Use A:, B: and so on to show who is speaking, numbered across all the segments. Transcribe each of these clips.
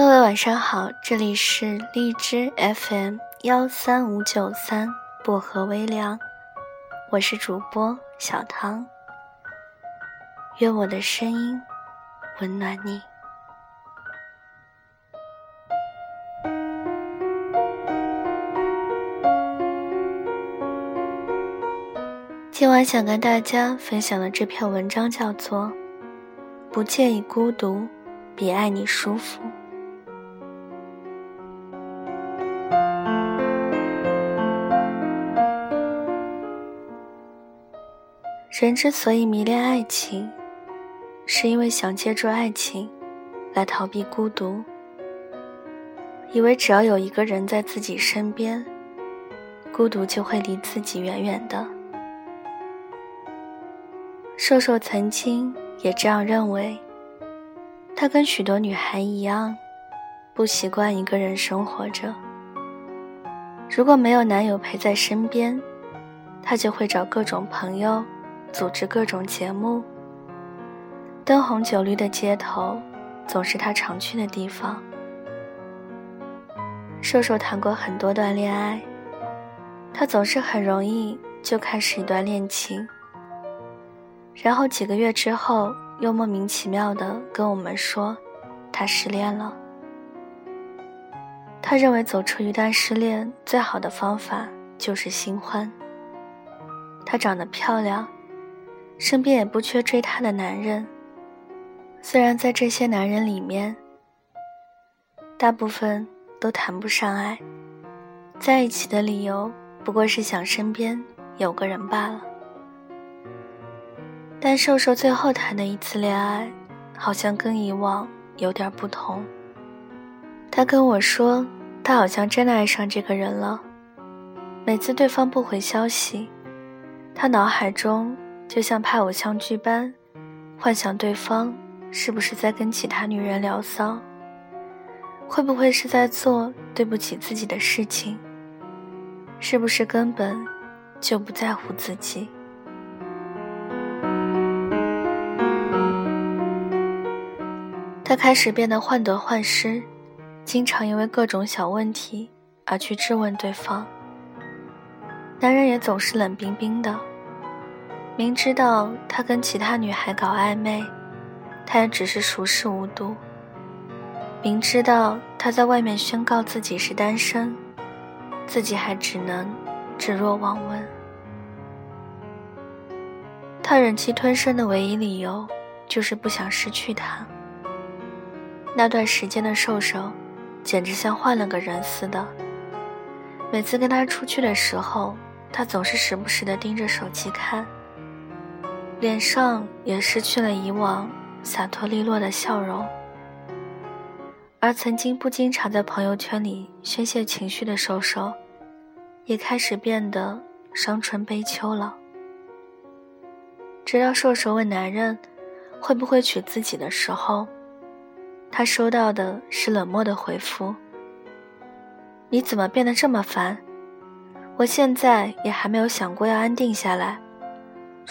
A: 各位晚上好，这里是荔枝 FM 幺三五九三薄荷微凉，我是主播小唐。愿我的声音温暖你。今晚想跟大家分享的这篇文章叫做《不介意孤独，比爱你舒服》。人之所以迷恋爱情，是因为想借助爱情来逃避孤独，以为只要有一个人在自己身边，孤独就会离自己远远的。瘦瘦曾经也这样认为，他跟许多女孩一样，不习惯一个人生活着。如果没有男友陪在身边，他就会找各种朋友。组织各种节目，灯红酒绿的街头总是他常去的地方。瘦瘦谈过很多段恋爱，他总是很容易就开始一段恋情，然后几个月之后又莫名其妙的跟我们说他失恋了。他认为走出一段失恋最好的方法就是新欢。她长得漂亮。身边也不缺追她的男人，虽然在这些男人里面，大部分都谈不上爱，在一起的理由不过是想身边有个人罢了。但瘦瘦最后谈的一次恋爱，好像跟以往有点不同。他跟我说，他好像真的爱上这个人了。每次对方不回消息，他脑海中。就像拍偶像剧般，幻想对方是不是在跟其他女人聊骚，会不会是在做对不起自己的事情，是不是根本就不在乎自己。他开始变得患得患失，经常因为各种小问题而去质问对方。男人也总是冷冰冰的。明知道他跟其他女孩搞暧昧，他也只是熟视无睹。明知道他在外面宣告自己是单身，自己还只能置若罔闻。他忍气吞声的唯一理由，就是不想失去他。那段时间的瘦瘦，简直像换了个人似的。每次跟他出去的时候，他总是时不时的盯着手机看。脸上也失去了以往洒脱利落的笑容，而曾经不经常在朋友圈里宣泄情绪的瘦瘦，也开始变得伤春悲秋了。直到瘦瘦问男人会不会娶自己的时候，他收到的是冷漠的回复：“你怎么变得这么烦？我现在也还没有想过要安定下来。”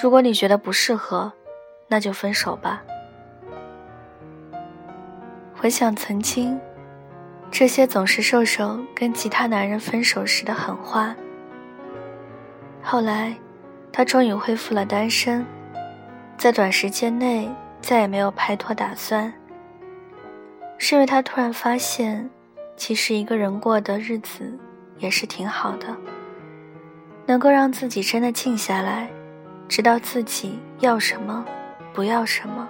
A: 如果你觉得不适合，那就分手吧。回想曾经，这些总是瘦瘦跟其他男人分手时的狠话。后来，他终于恢复了单身，在短时间内再也没有拍拖打算。是因为他突然发现，其实一个人过的日子也是挺好的，能够让自己真的静下来。知道自己要什么，不要什么。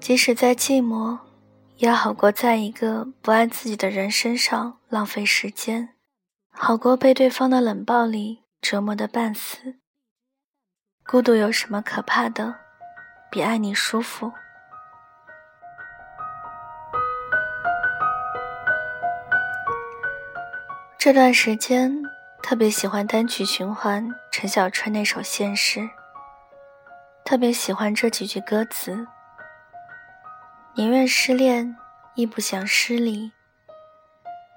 A: 即使再寂寞，也好过在一个不爱自己的人身上浪费时间，好过被对方的冷暴力折磨的半死。孤独有什么可怕的？比爱你舒服。这段时间特别喜欢单曲循环陈小春那首《现实》，特别喜欢这几句歌词：宁愿失恋，亦不想失礼。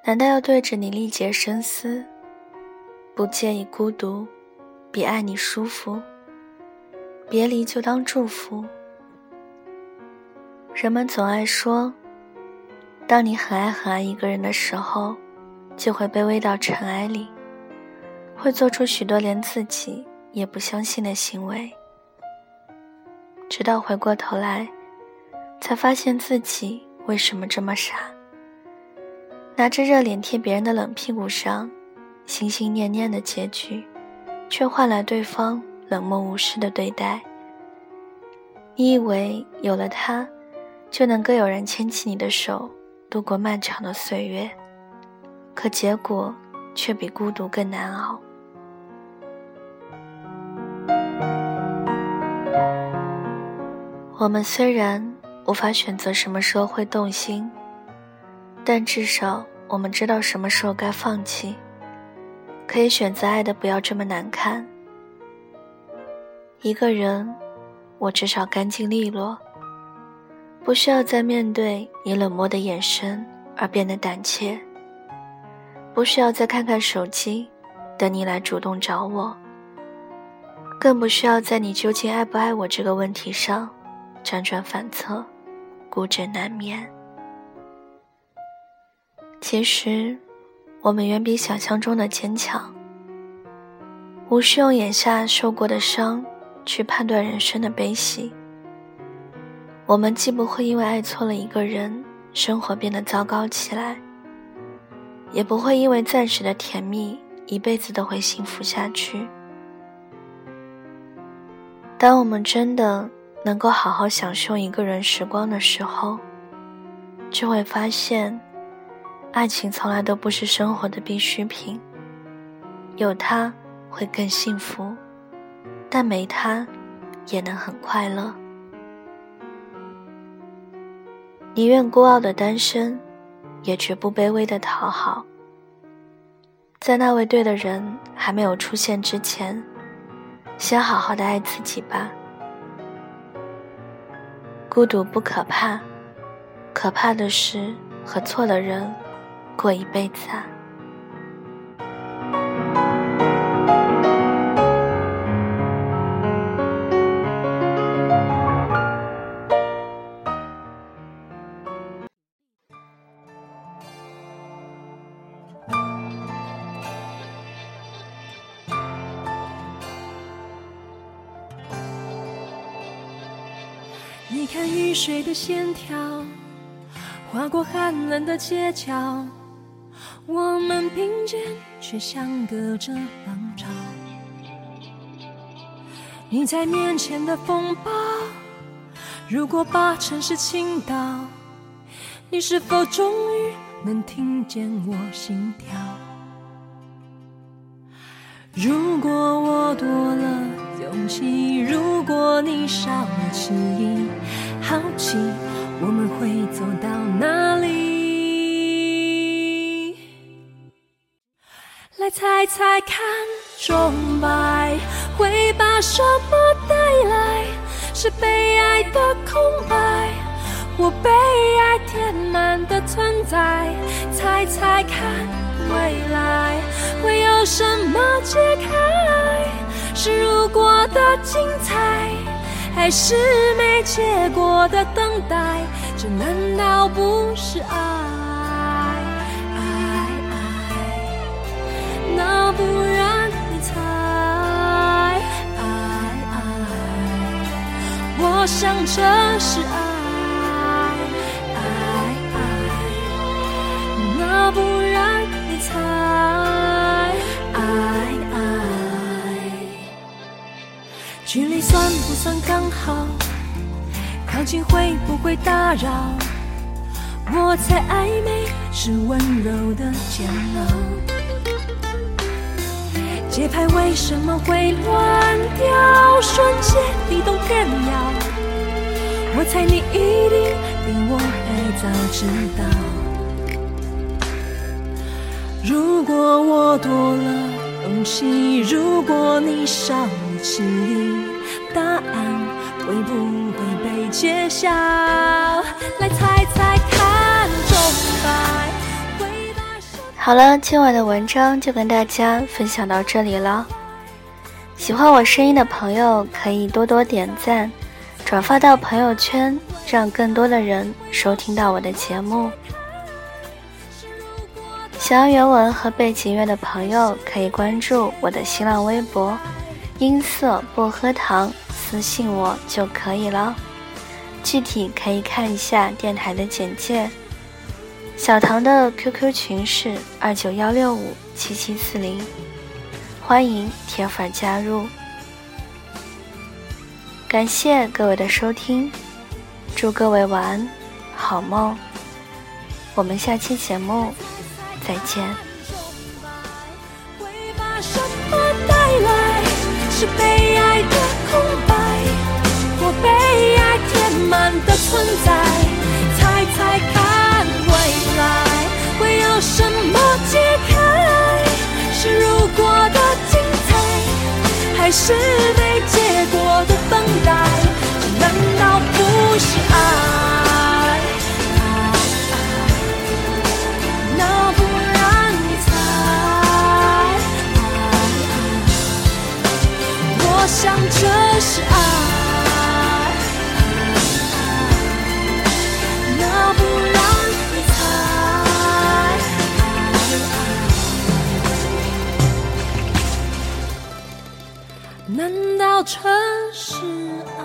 A: 难道要对着你力竭声嘶？不介意孤独，比爱你舒服。别离就当祝福。人们总爱说，当你很爱很爱一个人的时候，就会卑微到尘埃里，会做出许多连自己也不相信的行为，直到回过头来，才发现自己为什么这么傻，拿着热脸贴别人的冷屁股上，心心念念的结局，却换来对方冷漠无视的对待。你以为有了他。就能够有人牵起你的手，度过漫长的岁月，可结果却比孤独更难熬。我们虽然无法选择什么时候会动心，但至少我们知道什么时候该放弃，可以选择爱的不要这么难看。一个人，我至少干净利落。不需要再面对你冷漠的眼神而变得胆怯，不需要再看看手机，等你来主动找我，更不需要在你究竟爱不爱我这个问题上辗转反侧，孤枕难眠。其实，我们远比想象中的坚强，无需用眼下受过的伤去判断人生的悲喜。我们既不会因为爱错了一个人，生活变得糟糕起来，也不会因为暂时的甜蜜，一辈子都会幸福下去。当我们真的能够好好享受一个人时光的时候，就会发现，爱情从来都不是生活的必需品。有他会更幸福，但没他，也能很快乐。宁愿孤傲的单身，也绝不卑微的讨好。在那位对的人还没有出现之前，先好好的爱自己吧。孤独不可怕，可怕的是和错的人过一辈子啊。
B: 你看雨水的线条，划过寒冷的街角，我们并肩却相隔着浪潮。你在面前的风暴，如果把城市倾倒，你是否终于能听见我心跳？如果我多了勇气，如果你少了迟疑。好奇，我们会走到哪里？来猜猜看，钟摆会把什么带来？是被爱的空白，或被爱填满的存在？猜猜看，未来会有什么解开？是如果的精彩。还是没结果的等待，这难道不是爱？爱爱，那不然你猜？爱爱，我想这是爱。算刚好？靠近会不会打扰？我猜暧昧是温柔的煎熬。节拍为什么会乱掉？瞬间你都更要。我猜你一定比我还早知道。如果我多了勇气，如果你少了迟疑。答案会不会被揭晓？来猜猜看，
A: 好了，今晚的文章就跟大家分享到这里了。喜欢我声音的朋友可以多多点赞，转发到朋友圈，让更多的人收听到我的节目。想要原文和背景乐的朋友可以关注我的新浪微博“音色薄荷糖”，私信我就可以了。具体可以看一下电台的简介。小唐的 QQ 群是二九幺六五七七四零。欢迎铁粉加入，感谢各位的收听，祝各位晚安，好梦，我们下期节目再见。
B: 空白，我被爱填满的存在？猜猜看，未来会有什么解开？是如果的精彩，还是没结果的等待？难道不是是爱。那不然你猜？难道真是爱？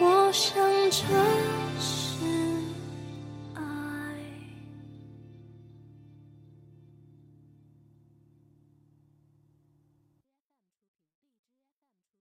B: 我想这。